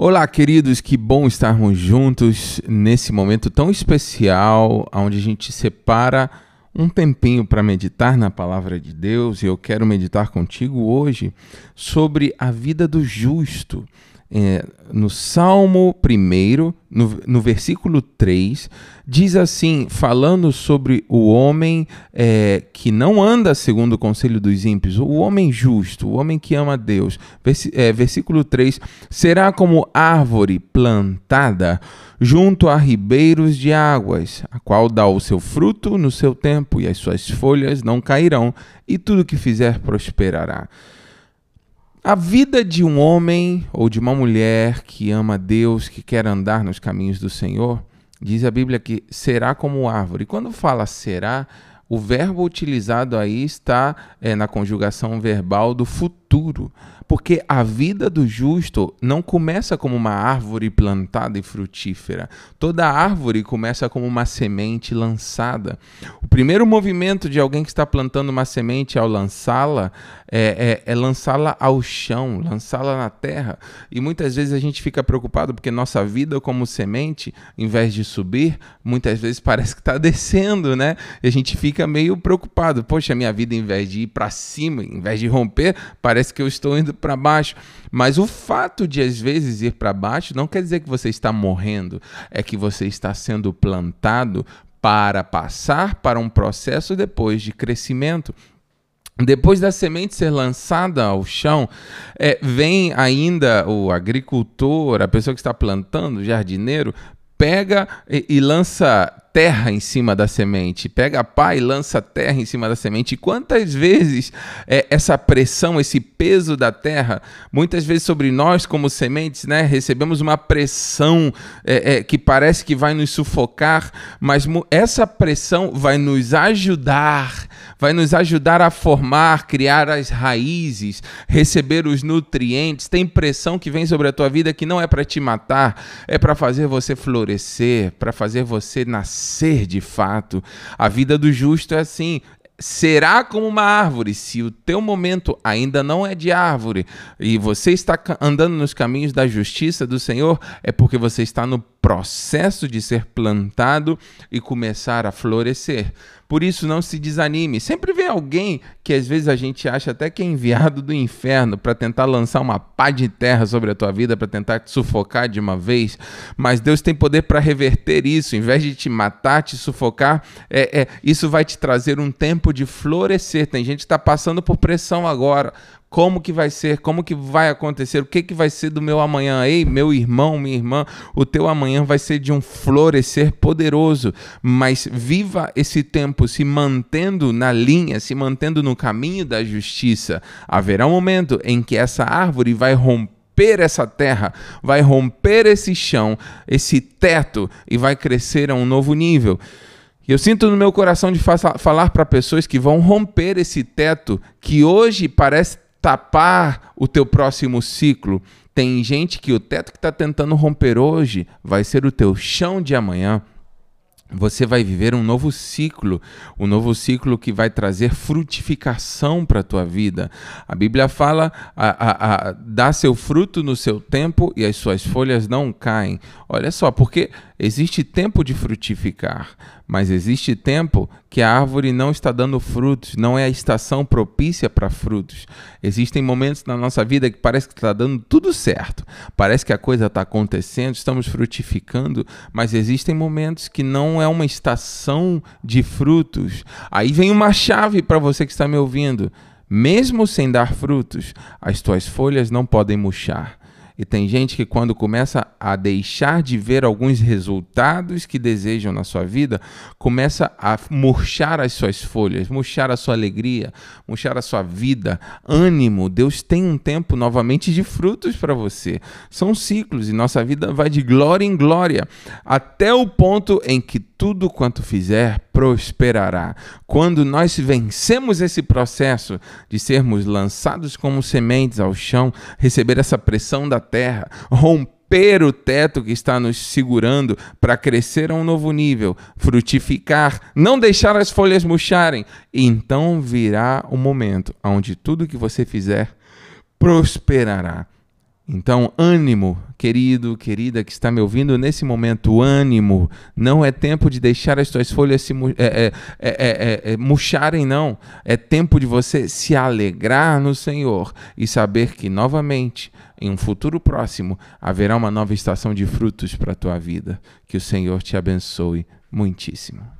Olá, queridos, que bom estarmos juntos nesse momento tão especial, onde a gente separa um tempinho para meditar na palavra de Deus, e eu quero meditar contigo hoje sobre a vida do justo é, no Salmo 1, no, no versículo 3, diz assim, falando sobre o homem é, que não anda segundo o conselho dos ímpios, o homem justo, o homem que ama Deus. Vers, é, versículo 3: será como árvore plantada junto a ribeiros de águas, a qual dá o seu fruto no seu tempo, e as suas folhas não cairão, e tudo que fizer prosperará. A vida de um homem ou de uma mulher que ama Deus, que quer andar nos caminhos do Senhor, diz a Bíblia que será como árvore. E quando fala será, o verbo utilizado aí está é, na conjugação verbal do futuro. Porque a vida do justo não começa como uma árvore plantada e frutífera. Toda árvore começa como uma semente lançada. O primeiro movimento de alguém que está plantando uma semente ao lançá-la é, é, é lançá-la ao chão, lançá-la na terra. E muitas vezes a gente fica preocupado porque nossa vida, como semente, em vez de subir, muitas vezes parece que está descendo, né? E a gente fica meio preocupado. Poxa, minha vida, em vez de ir para cima, em vez de romper, parece que eu estou indo para baixo. Mas o fato de às vezes ir para baixo não quer dizer que você está morrendo, é que você está sendo plantado para passar para um processo depois de crescimento. Depois da semente ser lançada ao chão, é, vem ainda o agricultor, a pessoa que está plantando, o jardineiro, pega e, e lança terra em cima da semente, pega a pá e lança terra em cima da semente. E quantas vezes é, essa pressão, esse peso da terra, muitas vezes sobre nós como sementes, né, recebemos uma pressão é, é, que parece que vai nos sufocar, mas essa pressão vai nos ajudar, vai nos ajudar a formar, criar as raízes, receber os nutrientes. Tem pressão que vem sobre a tua vida que não é para te matar, é para fazer você florescer, para fazer você nascer ser de fato. A vida do justo é assim, será como uma árvore. Se o teu momento ainda não é de árvore e você está andando nos caminhos da justiça do Senhor, é porque você está no processo de ser plantado e começar a florescer. Por isso, não se desanime. Sempre vem alguém que às vezes a gente acha até que é enviado do inferno para tentar lançar uma pá de terra sobre a tua vida, para tentar te sufocar de uma vez. Mas Deus tem poder para reverter isso. Em vez de te matar, te sufocar, é, é, isso vai te trazer um tempo de florescer. Tem gente que está passando por pressão agora como que vai ser, como que vai acontecer, o que que vai ser do meu amanhã. Ei, meu irmão, minha irmã, o teu amanhã vai ser de um florescer poderoso, mas viva esse tempo se mantendo na linha, se mantendo no caminho da justiça. Haverá um momento em que essa árvore vai romper essa terra, vai romper esse chão, esse teto e vai crescer a um novo nível. Eu sinto no meu coração de falar para pessoas que vão romper esse teto que hoje parece tapar o teu próximo ciclo. Tem gente que o teto que está tentando romper hoje vai ser o teu chão de amanhã. Você vai viver um novo ciclo, um novo ciclo que vai trazer frutificação para a tua vida. A Bíblia fala: a, a, a, dá seu fruto no seu tempo e as suas folhas não caem. Olha só, porque existe tempo de frutificar, mas existe tempo que a árvore não está dando frutos, não é a estação propícia para frutos. Existem momentos na nossa vida que parece que está dando tudo certo, parece que a coisa está acontecendo, estamos frutificando, mas existem momentos que não é uma estação de frutos. Aí vem uma chave para você que está me ouvindo. Mesmo sem dar frutos, as tuas folhas não podem murchar. E tem gente que, quando começa a deixar de ver alguns resultados que desejam na sua vida, começa a murchar as suas folhas, murchar a sua alegria, murchar a sua vida, ânimo. Deus tem um tempo novamente de frutos para você. São ciclos e nossa vida vai de glória em glória, até o ponto em que tudo quanto fizer prosperará. Quando nós vencemos esse processo de sermos lançados como sementes ao chão, receber essa pressão da terra, romper o teto que está nos segurando para crescer a um novo nível, frutificar, não deixar as folhas murcharem, então virá o momento onde tudo que você fizer prosperará. Então, ânimo, querido, querida que está me ouvindo nesse momento, ânimo. Não é tempo de deixar as tuas folhas se é, é, é, murcharem, não. É tempo de você se alegrar no Senhor e saber que, novamente, em um futuro próximo, haverá uma nova estação de frutos para a tua vida. Que o Senhor te abençoe muitíssimo.